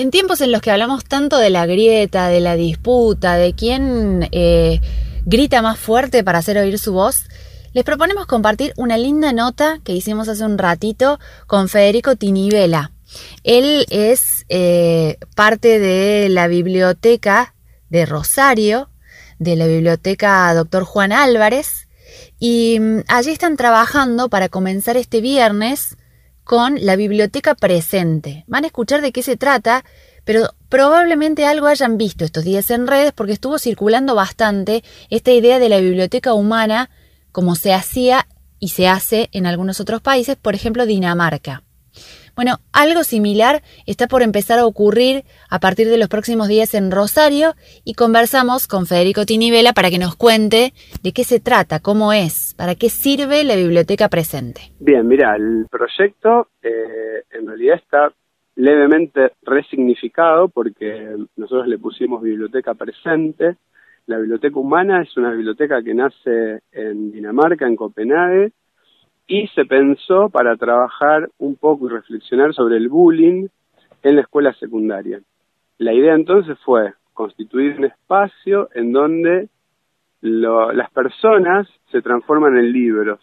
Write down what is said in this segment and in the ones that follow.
En tiempos en los que hablamos tanto de la grieta, de la disputa, de quién eh, grita más fuerte para hacer oír su voz, les proponemos compartir una linda nota que hicimos hace un ratito con Federico Tinivela. Él es eh, parte de la biblioteca de Rosario, de la biblioteca Dr. Juan Álvarez, y mm, allí están trabajando para comenzar este viernes con la biblioteca presente. Van a escuchar de qué se trata, pero probablemente algo hayan visto estos días en redes porque estuvo circulando bastante esta idea de la biblioteca humana como se hacía y se hace en algunos otros países, por ejemplo Dinamarca. Bueno, algo similar está por empezar a ocurrir a partir de los próximos días en Rosario y conversamos con Federico Tinivela para que nos cuente de qué se trata, cómo es, para qué sirve la biblioteca presente. Bien, mira, el proyecto eh, en realidad está levemente resignificado porque nosotros le pusimos biblioteca presente. La biblioteca humana es una biblioteca que nace en Dinamarca, en Copenhague, y se pensó para trabajar un poco y reflexionar sobre el bullying en la escuela secundaria. La idea entonces fue constituir un espacio en donde las personas se transforman en libros.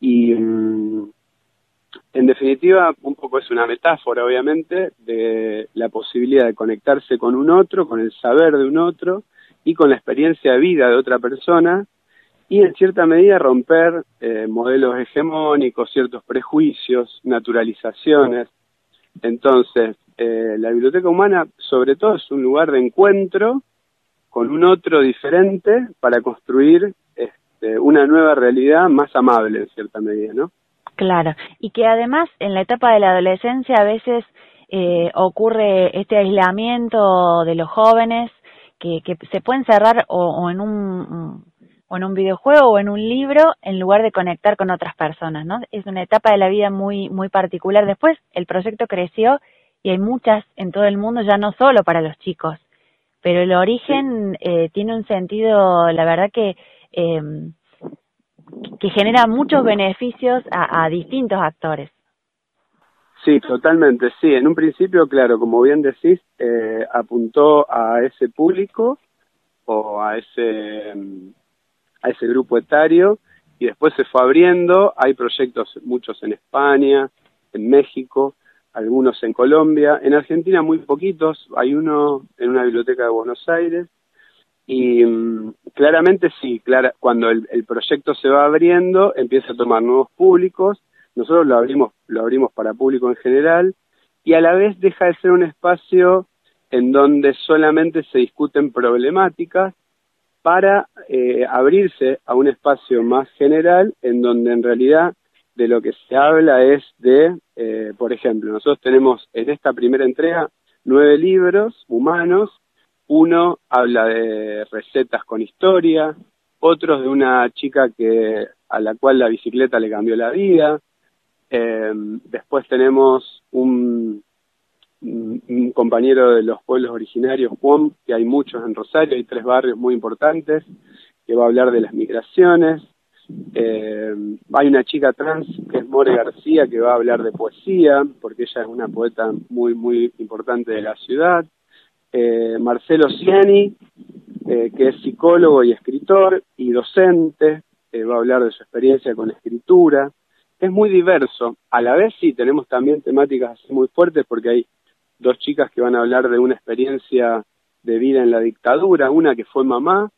Y mm, en definitiva, un poco es una metáfora, obviamente, de la posibilidad de conectarse con un otro, con el saber de un otro y con la experiencia de vida de otra persona y en cierta medida romper eh, modelos hegemónicos, ciertos prejuicios, naturalizaciones. Entonces, eh, la biblioteca humana sobre todo es un lugar de encuentro con un otro diferente para construir este, una nueva realidad más amable en cierta medida, ¿no? Claro, y que además en la etapa de la adolescencia a veces eh, ocurre este aislamiento de los jóvenes que, se pueden cerrar o en un o en un videojuego o en un libro en lugar de conectar con otras personas, ¿no? Es una etapa de la vida muy, muy particular. Después el proyecto creció y hay muchas en todo el mundo, ya no solo para los chicos, pero el origen eh, tiene un sentido, la verdad que, eh, que genera muchos beneficios a, a distintos actores. Sí, totalmente, sí. En un principio, claro, como bien decís, eh, apuntó a ese público o a ese a ese grupo etario y después se fue abriendo. Hay proyectos, muchos en España, en México, algunos en Colombia, en Argentina muy poquitos, hay uno en una biblioteca de Buenos Aires. Y mm, claramente sí, clara, cuando el, el, proyecto se va abriendo empieza a tomar nuevos públicos, nosotros lo abrimos, lo abrimos para público en general y a la vez deja de ser un espacio en donde solamente se discuten problemáticas, para eh, abrirse a un espacio más general en donde en realidad de lo que se habla es de, eh, por ejemplo, nosotros tenemos en esta primera entrega nueve libros humanos, uno habla de recetas con historia, otros de una chica que a la cual la bicicleta le cambió la vida, eh, después tenemos un, un compañero de los pueblos originarios, Juan, que hay muchos en Rosario, hay tres barrios muy importantes, que va a hablar de las migraciones. Eh, hay una chica trans que es More García, que va a hablar de poesía, porque ella es una poeta muy, muy importante de la ciudad. Eh, Marcelo Ciani, eh, que es psicólogo y escritor y docente, va a hablar de su experiencia con escritura. Es muy diverso. A la vez sí, tenemos también temáticas muy fuertes porque hay dos chicas que van a hablar de una experiencia de vida en la dictadura, una que fue mamá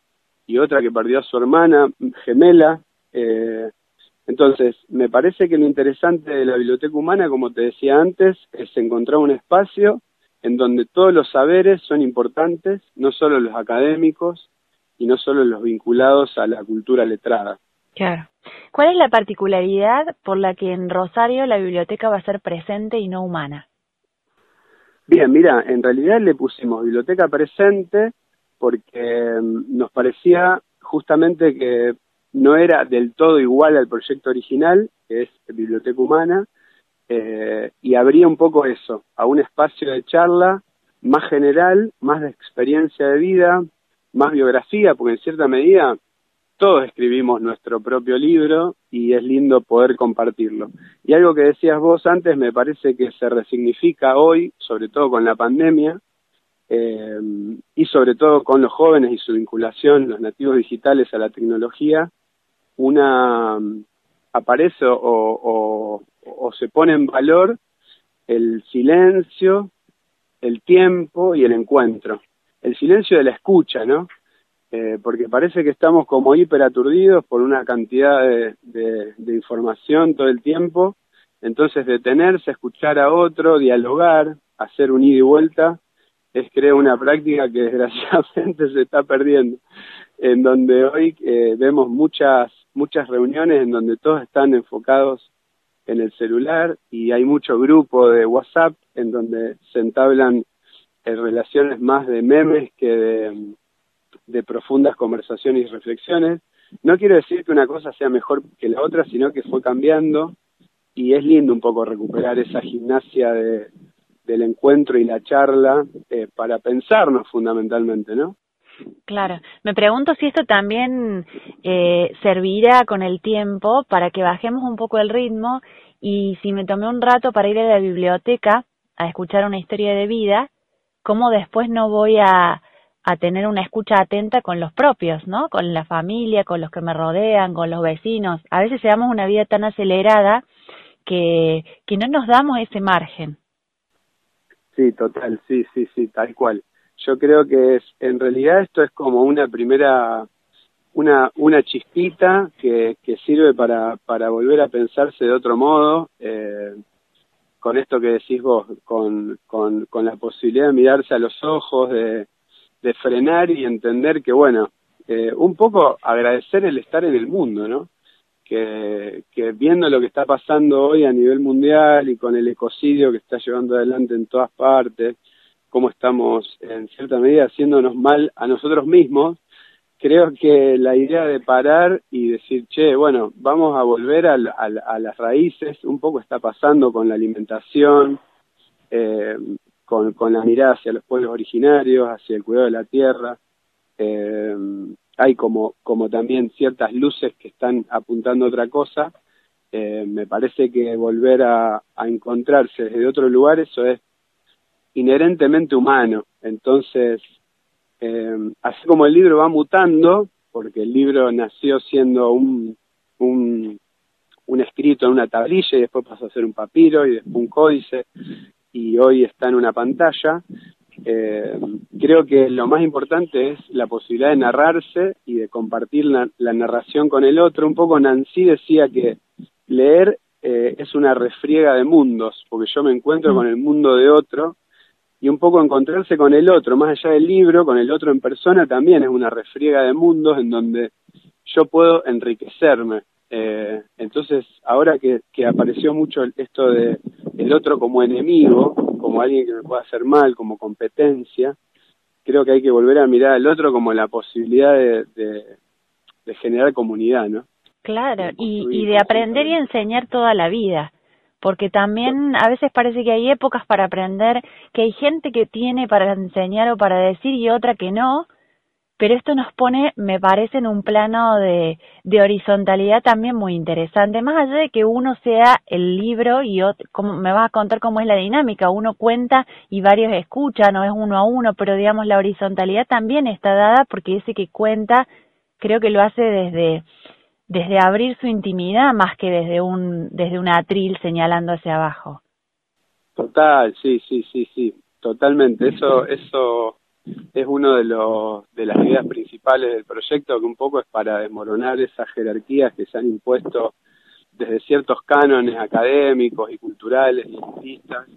y otra que perdió a su hermana gemela. Eh, entonces, me parece que lo interesante de la biblioteca humana, como te decía antes, es encontrar un espacio en donde todos los saberes son importantes, no solo los académicos y no solo los vinculados a la cultura letrada. Claro. ¿Cuál es la particularidad por la que en Rosario la biblioteca va a ser presente y no humana? Bien, mira, en realidad le pusimos biblioteca presente porque mm, nos parecía justamente que no era del todo igual al proyecto original, que es Biblioteca Humana, eh, y abría un poco eso, a un espacio de charla más general, más de experiencia de vida, más biografía, porque en cierta medida todos escribimos nuestro propio libro y es lindo poder compartirlo. Y algo que decías vos antes me parece que se resignifica hoy, sobre todo con la pandemia, eh, y sobre todo con los jóvenes y su vinculación, los nativos digitales a la tecnología, una aparece o, o se pone en valor el silencio, el tiempo y el encuentro. El silencio de la escucha, ¿no? Eh, porque parece que estamos como hiperaturdidos por una cantidad de, información todo el tiempo. Entonces, detenerse, escuchar a otro, dialogar, hacer un ida y vuelta, es creo una práctica que desgraciadamente se está perdiendo, en donde hoy eh, vemos muchas, muchas reuniones en donde todos están enfocados en el celular y hay mucho grupo de WhatsApp en donde se entablan eh, relaciones más de memes que de de profundas conversaciones y reflexiones. No quiero decir que una cosa sea mejor que la otra, sino que fue cambiando y es lindo un poco recuperar esa gimnasia de, del encuentro y la charla eh, para pensarnos fundamentalmente, ¿no? Claro, me pregunto si esto también eh, servirá con el tiempo para que bajemos un poco el ritmo y si me tomé un rato para ir a la biblioteca a escuchar una historia de vida, cómo después no voy a, a tener una escucha atenta con los propios, ¿no? Con la familia, con los que me rodean, con los vecinos. A veces llevamos una vida tan acelerada que, que no nos damos ese margen. Sí, total, sí, sí, sí, tal cual. Yo creo que es, en realidad esto es como una primera, una, una chispita que, que sirve para, para volver a pensarse de otro modo, eh, con esto que decís vos, con, con, con la posibilidad de mirarse a los ojos, de, de frenar y entender que, bueno, eh, un poco agradecer el estar en el mundo, ¿no? Que, viendo lo que está pasando hoy a nivel mundial y con el ecocidio que está llevando adelante en todas partes, cómo estamos en cierta medida haciéndonos mal a nosotros mismos, creo que la idea de parar y decir, che, bueno, vamos a volver a, a las raíces, un poco está pasando con la alimentación, eh, con, con la mirada hacia los pueblos originarios, hacia el cuidado de la tierra. Eh, hay como, como también ciertas luces que están apuntando a otra cosa. Eh, me parece que volver a, encontrarse desde otro lugar, eso es inherentemente humano. Entonces, eh, así como el libro va mutando, porque el libro nació siendo un, un, un escrito en una tablilla y después pasó a ser un papiro y después un códice y hoy está en una pantalla. Eh, creo que lo más importante es la posibilidad de narrarse y de compartir la, narración con el otro. Un poco Nancy decía que leer eh, es una refriega de mundos, porque yo me encuentro mm. con el mundo de otro y un poco encontrarse con el otro, más allá del libro, con el otro en persona, también es una refriega de mundos en donde yo puedo enriquecerme. Eh, entonces, ahora que, que apareció mucho esto de el otro como enemigo, como alguien que me pueda hacer mal, como competencia, creo que hay que volver a mirar al otro como la posibilidad de, de, generar comunidad, ¿no? Claro, y, y de aprender y enseñar toda la vida, porque también a veces parece que hay épocas para aprender, que hay gente que tiene para enseñar o para decir y otra que no, pero esto nos pone, me parece, en un plano de, de horizontalidad también muy interesante, más allá de que uno sea el libro y como, me vas a contar cómo es la dinámica, uno cuenta y varios escuchan, no es uno a uno, pero digamos la horizontalidad también está dada porque ese que cuenta creo que lo hace desde, desde abrir su intimidad más que desde un, desde un atril señalando hacia abajo. Total, sí, sí, sí, sí, totalmente, eso, eso es uno de los de las ideas principales del proyecto que un poco es para desmoronar esas jerarquías que se han impuesto desde ciertos cánones académicos y culturales y artistas,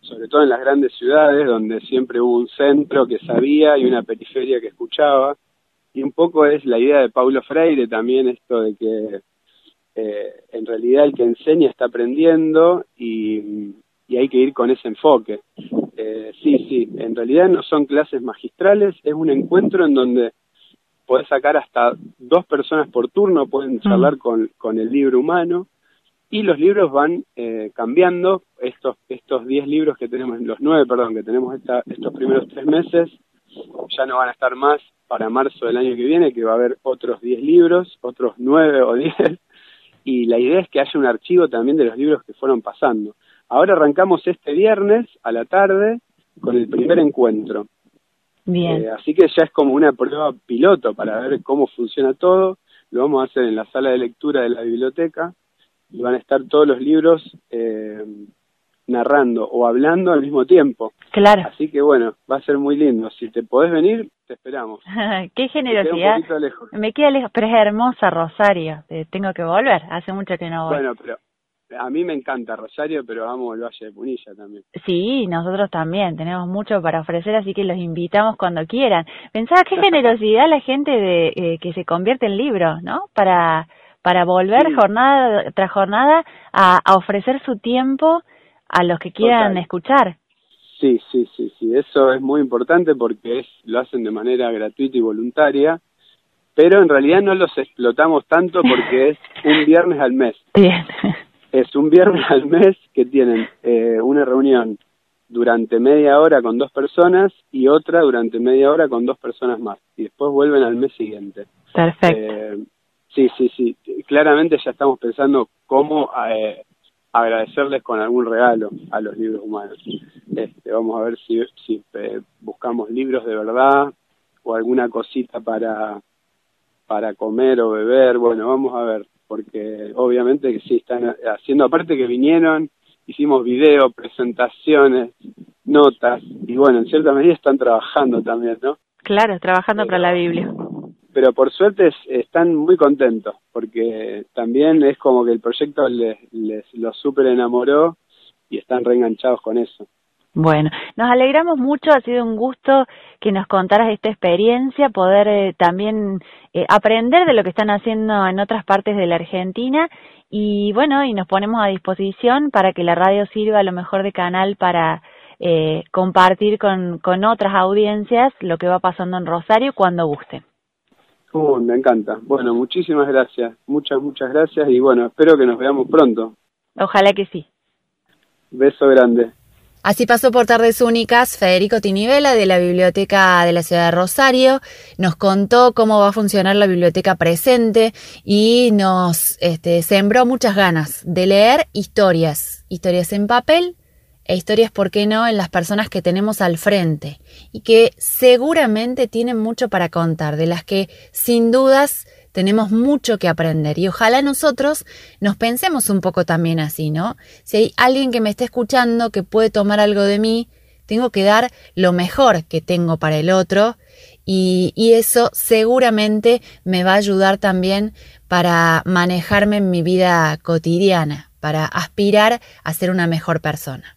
sobre todo en las grandes ciudades donde siempre hubo un centro que sabía y una periferia que escuchaba y un poco es la idea de Paulo Freire también esto de que eh, en realidad el que enseña está aprendiendo y hay que ir con ese enfoque. Eh, sí, sí, en realidad no son clases magistrales, es un encuentro en donde podés sacar hasta dos personas por turno, pueden charlar con, con el libro humano y los libros van eh, cambiando. Estos estos diez libros que tenemos, los nueve, perdón, que tenemos esta, estos primeros tres meses, ya no van a estar más para marzo del año que viene, que va a haber otros 10 libros, otros 9 o 10, y la idea es que haya un archivo también de los libros que fueron pasando. Ahora arrancamos este viernes a la tarde con el primer encuentro. Bien. Eh, así que ya es como una prueba piloto para ver cómo funciona todo. Lo vamos a hacer en la sala de lectura de la biblioteca y van a estar todos los libros eh, narrando o hablando al mismo tiempo. Claro. Así que bueno, va a ser muy lindo. Si te podés venir, te esperamos. Qué generosidad. Me queda, lejos. Me queda lejos, pero es hermosa Rosario. tengo que volver. Hace mucho que no voy. Bueno, pero a mí me encanta Rosario, pero amo el Valle de Punilla también. Sí, nosotros también. Tenemos mucho para ofrecer, así que los invitamos cuando quieran. Pensaba qué generosidad la gente de eh, que se convierte en libros, ¿no? Para para volver jornada tras jornada a, a ofrecer su tiempo a los que quieran escuchar. Sí, sí, sí, sí, eso es muy importante porque es, lo hacen de manera gratuita y voluntaria, pero en realidad no los explotamos tanto porque es un viernes al mes. Bien. Es un viernes al mes que tienen eh, una reunión durante media hora con dos personas y otra durante media hora con dos personas más. Y después vuelven al mes siguiente. Perfecto. Eh, sí, sí, sí. Claramente ya estamos pensando cómo eh, agradecerles con algún regalo a los libros humanos. Este, vamos a ver si, si eh, buscamos libros de verdad o alguna cosita para, para comer o beber. Bueno, vamos a ver, porque obviamente que sí, están haciendo, aparte que vinieron, hicimos video, presentaciones, notas, y bueno, en cierta medida están trabajando también, ¿no? Claro, trabajando para la Biblia pero por suerte están muy contentos porque también es como que el proyecto les, les los super enamoró y están reenganchados con eso. Bueno, nos alegramos mucho, ha sido un gusto que nos contaras esta experiencia, poder eh, también eh, aprender de lo que están haciendo en otras partes de la Argentina y bueno, y nos ponemos a disposición para que la radio sirva a lo mejor de canal para eh, compartir con, con otras audiencias lo que va pasando en Rosario cuando guste me encanta. Bueno, muchísimas gracias. Muchas, muchas gracias y bueno, espero que nos veamos pronto. Ojalá que sí. Beso grande. Así pasó por Tardes Únicas Federico Tinivela de la Biblioteca de la Ciudad de Rosario. Nos contó cómo va a funcionar la biblioteca presente y nos este, sembró muchas ganas de leer historias, historias en papel e historias, ¿por qué no?, en las personas que tenemos al frente y que seguramente tienen mucho para contar, de las que sin dudas tenemos mucho que aprender y ojalá nosotros nos pensemos un poco también así, ¿no? Si hay alguien que me esté escuchando que puede tomar algo de mí, tengo que dar lo mejor que tengo para el otro y, y eso seguramente me va a ayudar también para manejarme en mi vida cotidiana, para aspirar a ser una mejor persona.